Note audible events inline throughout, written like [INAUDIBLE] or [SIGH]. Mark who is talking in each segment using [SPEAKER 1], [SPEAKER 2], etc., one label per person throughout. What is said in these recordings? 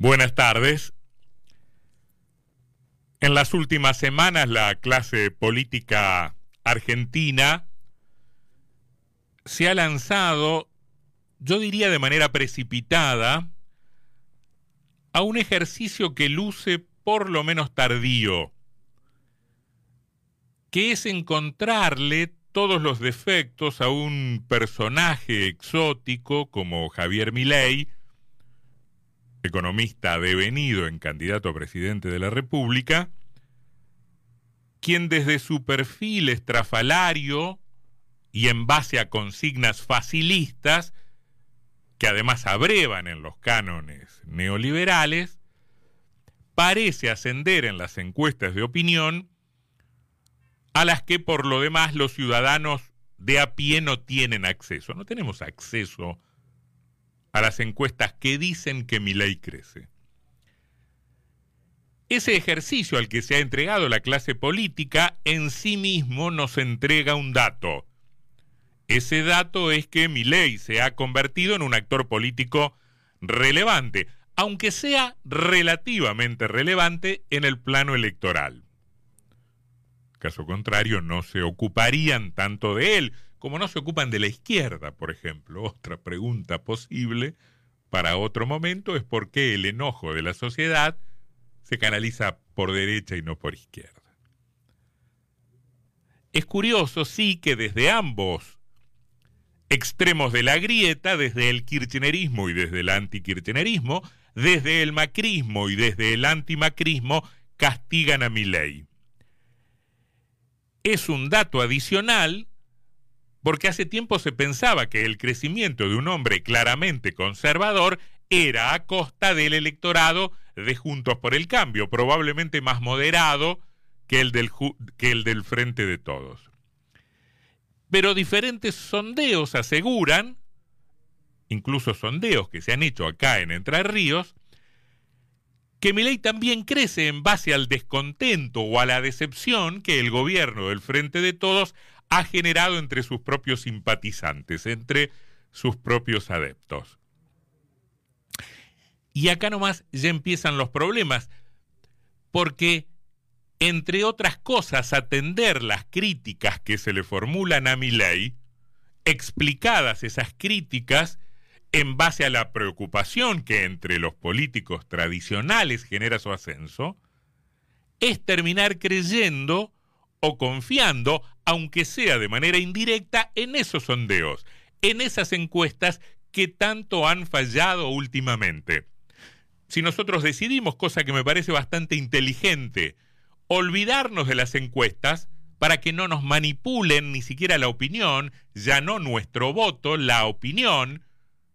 [SPEAKER 1] Buenas tardes. En las últimas semanas la clase política argentina se ha lanzado, yo diría de manera precipitada, a un ejercicio que luce por lo menos tardío, que es encontrarle todos los defectos a un personaje exótico como Javier Milei, economista devenido en candidato a presidente de la República, quien desde su perfil estrafalario y en base a consignas facilistas, que además abrevan en los cánones neoliberales, parece ascender en las encuestas de opinión a las que por lo demás los ciudadanos de a pie no tienen acceso. No tenemos acceso a las encuestas que dicen que mi ley crece. Ese ejercicio al que se ha entregado la clase política en sí mismo nos entrega un dato. Ese dato es que mi ley se ha convertido en un actor político relevante, aunque sea relativamente relevante en el plano electoral. Caso contrario, no se ocuparían tanto de él, como no se ocupan de la izquierda, por ejemplo. [LAUGHS] Otra pregunta posible para otro momento es por qué el enojo de la sociedad se canaliza por derecha y no por izquierda. Es curioso, sí, que desde ambos extremos de la grieta, desde el kirchnerismo y desde el antikirchnerismo, desde el macrismo y desde el antimacrismo, castigan a mi ley. Es un dato adicional porque hace tiempo se pensaba que el crecimiento de un hombre claramente conservador era a costa del electorado de Juntos por el Cambio, probablemente más moderado que el del, que el del Frente de Todos. Pero diferentes sondeos aseguran, incluso sondeos que se han hecho acá en Entre Ríos, que Milei también crece en base al descontento o a la decepción que el gobierno del Frente de Todos ha generado entre sus propios simpatizantes, entre sus propios adeptos. Y acá nomás ya empiezan los problemas, porque, entre otras cosas, atender las críticas que se le formulan a mi ley, explicadas esas críticas en base a la preocupación que entre los políticos tradicionales genera su ascenso, es terminar creyendo o confiando, aunque sea de manera indirecta, en esos sondeos, en esas encuestas que tanto han fallado últimamente. Si nosotros decidimos, cosa que me parece bastante inteligente, olvidarnos de las encuestas para que no nos manipulen ni siquiera la opinión, ya no nuestro voto, la opinión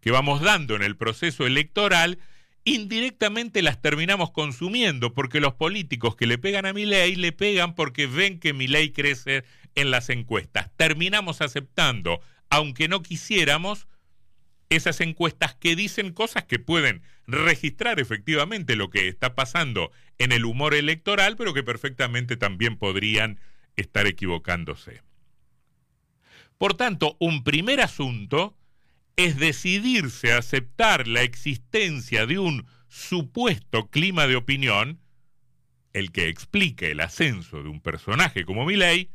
[SPEAKER 1] que vamos dando en el proceso electoral, indirectamente las terminamos consumiendo porque los políticos que le pegan a mi ley le pegan porque ven que mi ley crece en las encuestas. Terminamos aceptando, aunque no quisiéramos, esas encuestas que dicen cosas que pueden registrar efectivamente lo que está pasando en el humor electoral, pero que perfectamente también podrían estar equivocándose. Por tanto, un primer asunto es decidirse a aceptar la existencia de un supuesto clima de opinión, el que explique el ascenso de un personaje como Milley,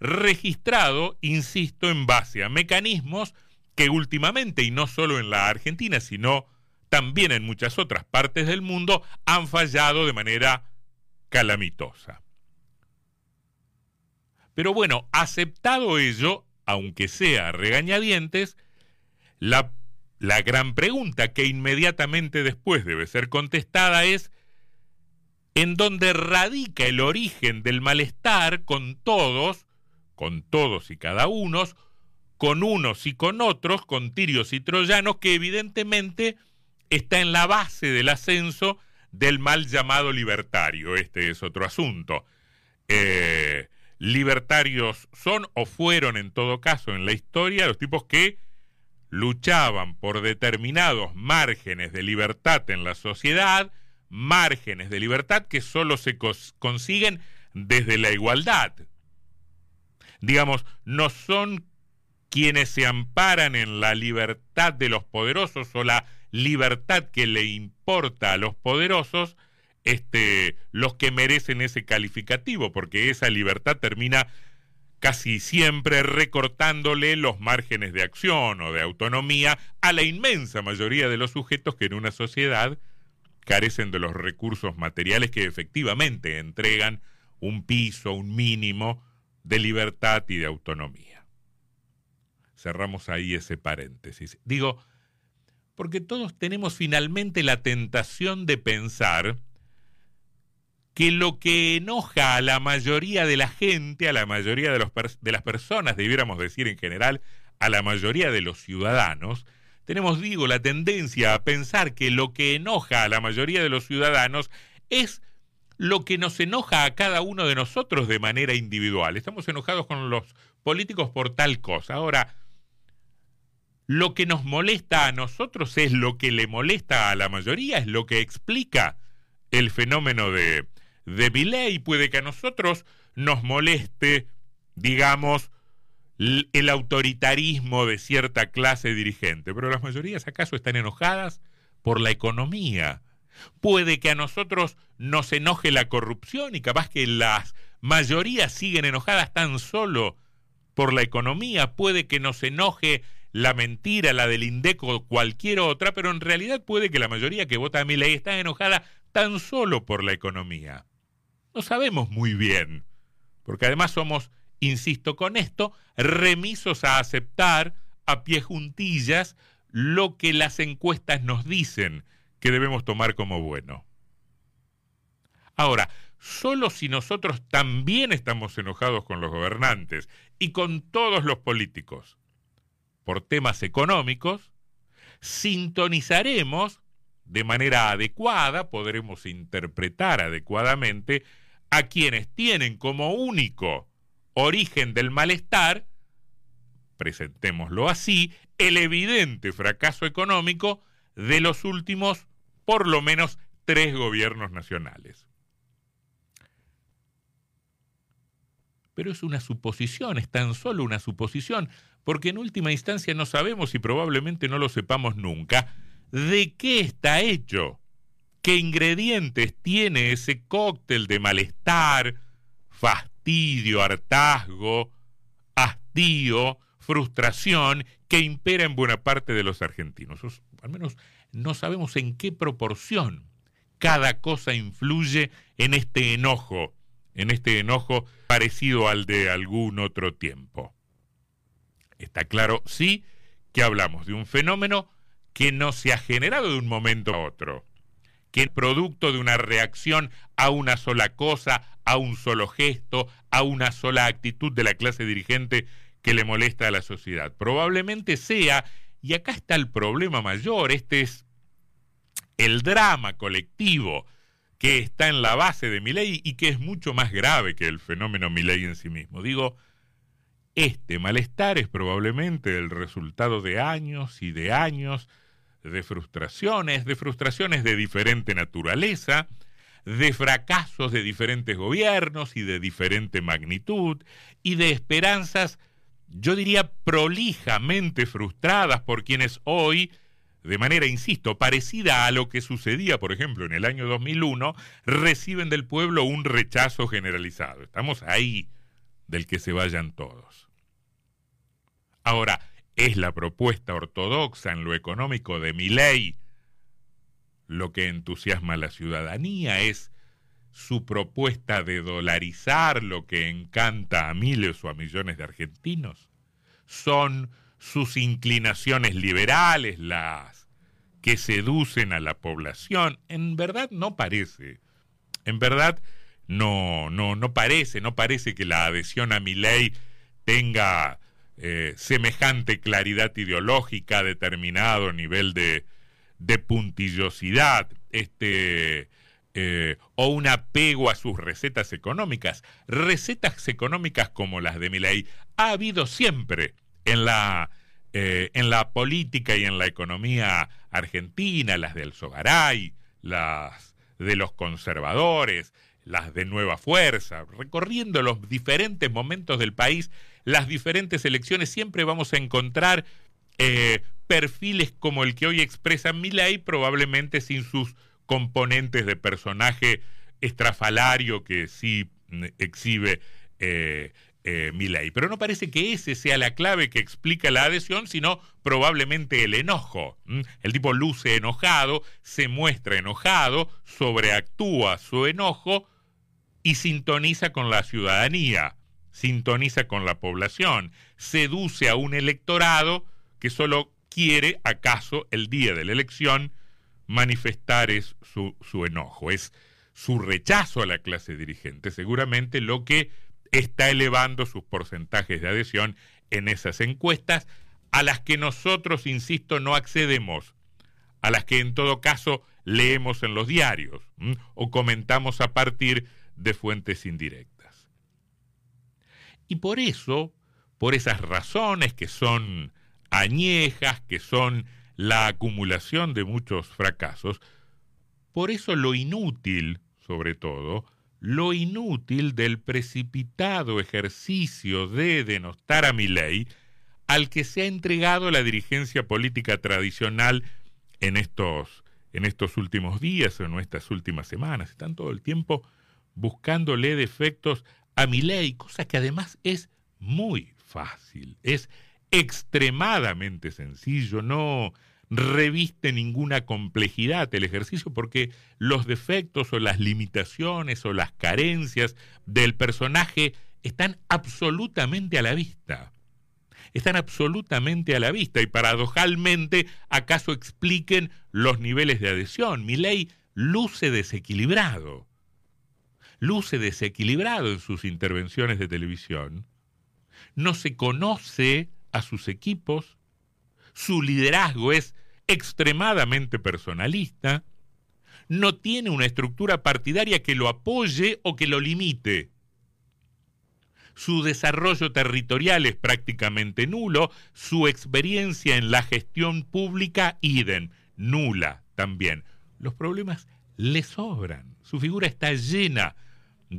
[SPEAKER 1] registrado, insisto, en base a mecanismos que últimamente, y no solo en la Argentina, sino también en muchas otras partes del mundo, han fallado de manera calamitosa. Pero bueno, aceptado ello, aunque sea regañadientes, la, gran pregunta que inmediatamente después debe ser contestada es, ¿en dónde radica el origen del malestar con todos, con todos y cada uno, con unos y con otros, con tirios y troyanos, que evidentemente está en la base del ascenso del mal llamado libertario. Este es otro asunto. Eh, libertarios son o fueron en todo caso en la historia los tipos que luchaban por determinados márgenes de libertad en la sociedad, márgenes de libertad que solo se consiguen desde la igualdad. Digamos, no son quienes se amparan en la libertad de los poderosos o la libertad que le importa a los poderosos, este, los que merecen ese calificativo, porque esa libertad termina casi siempre recortándole los márgenes de acción o de autonomía a la inmensa mayoría de los sujetos que en una sociedad carecen de los recursos materiales que efectivamente entregan un piso, un mínimo de libertad y de autonomía. Cerramos ahí ese paréntesis. Digo, porque todos tenemos finalmente la tentación de pensar que lo que enoja a la mayoría de la gente, a la mayoría de, los de las personas, debiéramos decir en general, a la mayoría de los ciudadanos, tenemos, digo, la tendencia a pensar que lo que enoja a la mayoría de los ciudadanos es lo que nos enoja a cada uno de nosotros de manera individual. Estamos enojados con los políticos por tal cosa. Ahora, lo que nos molesta a nosotros es lo que le molesta a la mayoría, es lo que explica el fenómeno de, de Milley. Puede que a nosotros nos moleste, digamos, el autoritarismo de cierta clase dirigente, pero las mayorías acaso están enojadas por la economía. Puede que a nosotros nos enoje la corrupción y capaz que las mayorías siguen enojadas tan solo por la economía. Puede que nos enoje la mentira, la del INDECO o cualquier otra, pero en realidad puede que la mayoría que vota a mi ley está enojada tan solo por la economía. No sabemos muy bien, porque además somos insisto con esto, remisos a aceptar a pie juntillas lo que las encuestas nos dicen que debemos tomar como bueno. Ahora, solo si nosotros también estamos enojados con los gobernantes y con todos los políticos por temas económicos, sintonizaremos de manera adecuada, podremos interpretar adecuadamente a quienes tienen como único origen del malestar, presentémoslo así, el evidente fracaso económico de los últimos por lo menos tres gobiernos nacionales. Pero es una suposición, es tan solo una suposición, porque en última instancia no sabemos y probablemente no lo sepamos nunca de qué está hecho, qué ingredientes tiene ese cóctel de malestar, fastidio, hartazgo, hastío, frustración que impera en buena parte de los argentinos. al menos no sabemos en qué proporción cada cosa influye en este enojo, en este enojo parecido al de algún otro tiempo. Está claro, sí, que hablamos de un fenómeno que no se ha generado de un momento a otro que es producto de una reacción a una sola cosa, a un solo gesto, a una sola actitud de la clase dirigente que le molesta a la sociedad. Probablemente sea, y acá está el problema mayor, este es el drama colectivo que está en la base de mi ley y que es mucho más grave que el fenómeno ley en sí mismo. Digo, este malestar es probablemente el resultado de años y de años de frustraciones, de frustraciones de diferente naturaleza, de fracasos de diferentes gobiernos y de diferente magnitud, y de esperanzas, yo diría, prolijamente frustradas por quienes hoy, de manera, insisto, parecida a lo que sucedía, por ejemplo, en el año 2001, reciben del pueblo un rechazo generalizado. Estamos ahí del que se vayan todos. Ahora, es la propuesta ortodoxa en lo económico de mi ley. Lo que entusiasma a la ciudadanía es su propuesta de dolarizar lo que encanta a miles o a millones de argentinos. Son sus inclinaciones liberales las que seducen a la población. En verdad no parece. En verdad no, no, no parece, no parece que la adhesión a mi ley tenga eh, semejante claridad ideológica, determinado nivel de, puntillosidad, este, eh, o un apego a sus recetas económicas. Recetas económicas como las de Milei ha habido siempre en la, eh, en la política y en la economía argentina, las del Sogaray, las de los conservadores, las de Nueva Fuerza, recorriendo los diferentes momentos del país las diferentes elecciones, siempre vamos a encontrar eh, perfiles como el que hoy expresa Milei, probablemente sin sus componentes de personaje estrafalario que sí mm, exhibe eh, eh, Milei. Pero no parece que ese sea la clave que explica la adhesión, sino probablemente el enojo. El tipo luce enojado, se muestra enojado, sobreactúa su enojo y sintoniza con la ciudadanía, sintoniza con la población, seduce a un electorado que solo quiere, acaso, el día de la elección, manifestar es su, su enojo, es su rechazo a la clase dirigente, seguramente lo que está elevando sus porcentajes de adhesión en esas encuestas, a las que nosotros, insisto, no accedemos, a las que en todo caso leemos en los diarios o comentamos a partir de fuentes indirectas. Y por eso, por esas razones que son añejas, que son la acumulación de muchos fracasos, por eso lo inútil, sobre todo, lo inútil del precipitado ejercicio de denostar a mi ley al que se ha entregado la dirigencia política tradicional en estos, en estos últimos días o en estas últimas semanas. Están todo el tiempo buscándole defectos a mi ley, cosa que además es muy fácil, es extremadamente sencillo, no reviste ninguna complejidad el ejercicio porque los defectos o las limitaciones o las carencias del personaje están absolutamente a la vista. Están absolutamente a la vista y paradojalmente acaso expliquen los niveles de adhesión. Mi ley luce desequilibrado luce desequilibrado en sus intervenciones de televisión, no se conoce a sus equipos, su liderazgo es extremadamente personalista, no tiene una estructura partidaria que lo apoye o que lo limite. Su desarrollo territorial es prácticamente nulo, su experiencia en la gestión pública, idem, nula también. Los problemas le sobran, su figura está llena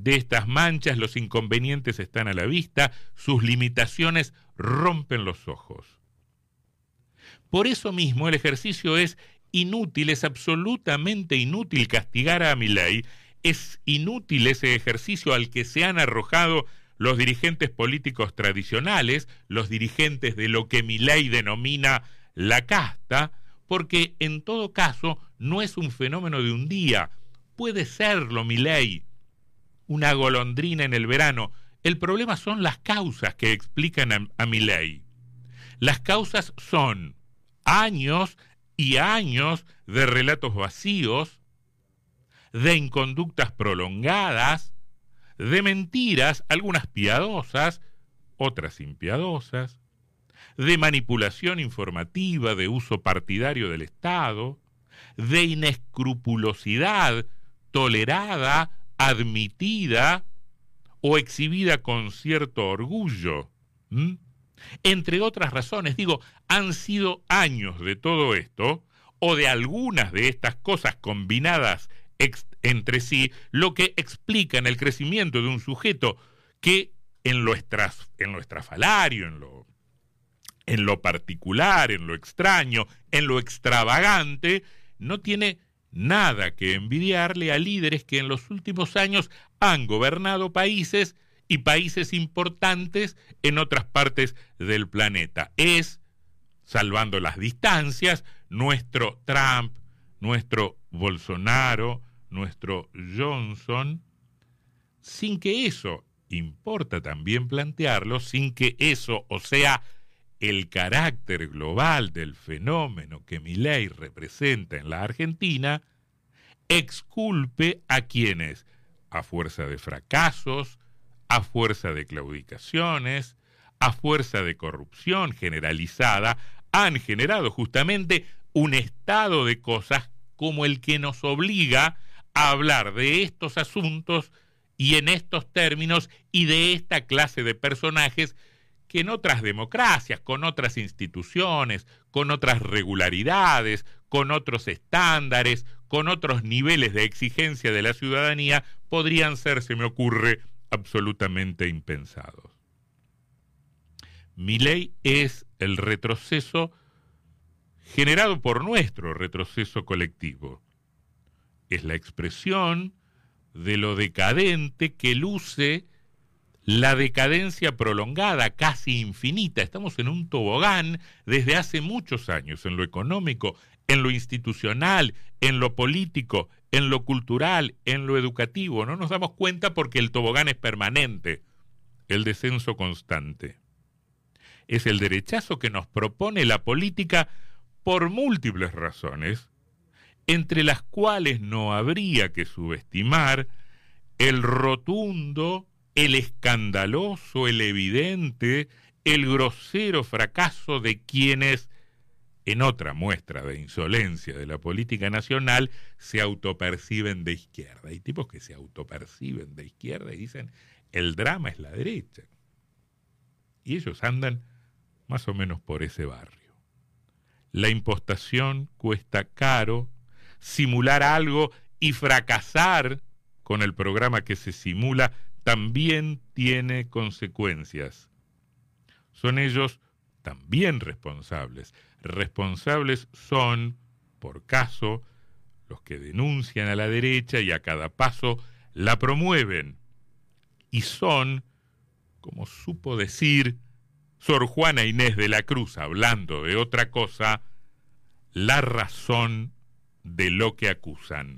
[SPEAKER 1] de estas manchas, los inconvenientes están a la vista, sus limitaciones rompen los ojos. Por eso mismo el ejercicio es inútil, es absolutamente inútil castigar a ley, es inútil ese ejercicio al que se han arrojado los dirigentes políticos tradicionales, los dirigentes de lo que ley denomina la casta, porque en todo caso no es un fenómeno de un día, puede serlo ley una golondrina en el verano. El problema son las causas que explican a, mi ley. Las causas son años y años de relatos vacíos, de inconductas prolongadas, de mentiras, algunas piadosas, otras impiadosas, de manipulación informativa, de uso partidario del Estado, de inescrupulosidad tolerada admitida o exhibida con cierto orgullo. Entre otras razones, digo, han sido años de todo esto, o de algunas de estas cosas combinadas entre sí, lo que explican el crecimiento de un sujeto que en lo, en lo estrafalario, en lo, en lo particular, en lo extraño, en lo extravagante, no tiene nada que envidiarle a líderes que en los últimos años han gobernado países y países importantes en otras partes del planeta. Es, salvando las distancias, nuestro Trump, nuestro Bolsonaro, nuestro Johnson, sin que eso, importa también plantearlo, sin que eso, o sea, el carácter global del fenómeno que mi ley representa en la Argentina, exculpe a quienes, a fuerza de fracasos, a fuerza de claudicaciones, a fuerza de corrupción generalizada, han generado justamente un estado de cosas como el que nos obliga a hablar de estos asuntos y en estos términos y de esta clase de personajes que en otras democracias, con otras instituciones, con otras regularidades, con otros estándares, con otros niveles de exigencia de la ciudadanía, podrían ser, se me ocurre, absolutamente impensados. Mi ley es el retroceso generado por nuestro retroceso colectivo. Es la expresión de lo decadente que luce la decadencia prolongada, casi infinita. Estamos en un tobogán desde hace muchos años, en lo económico, en lo institucional, en lo político, en lo cultural, en lo educativo. No nos damos cuenta porque el tobogán es permanente, el descenso constante. Es el derechazo que nos propone la política por múltiples razones, entre las cuales no habría que subestimar el rotundo, el escandaloso, el evidente, el grosero fracaso de quienes, en otra muestra de insolencia de la política nacional, se autoperciben de izquierda. Hay tipos que se autoperciben de izquierda y dicen, el drama es la derecha. Y ellos andan más o menos por ese barrio. La impostación cuesta caro, simular algo y fracasar con el programa que se simula también tiene consecuencias. Son ellos también responsables. Responsables son, por caso, los que denuncian a la derecha y a cada paso la promueven. Y son, como supo decir Sor Juana Inés de la Cruz, hablando de otra cosa, la razón de lo que acusan.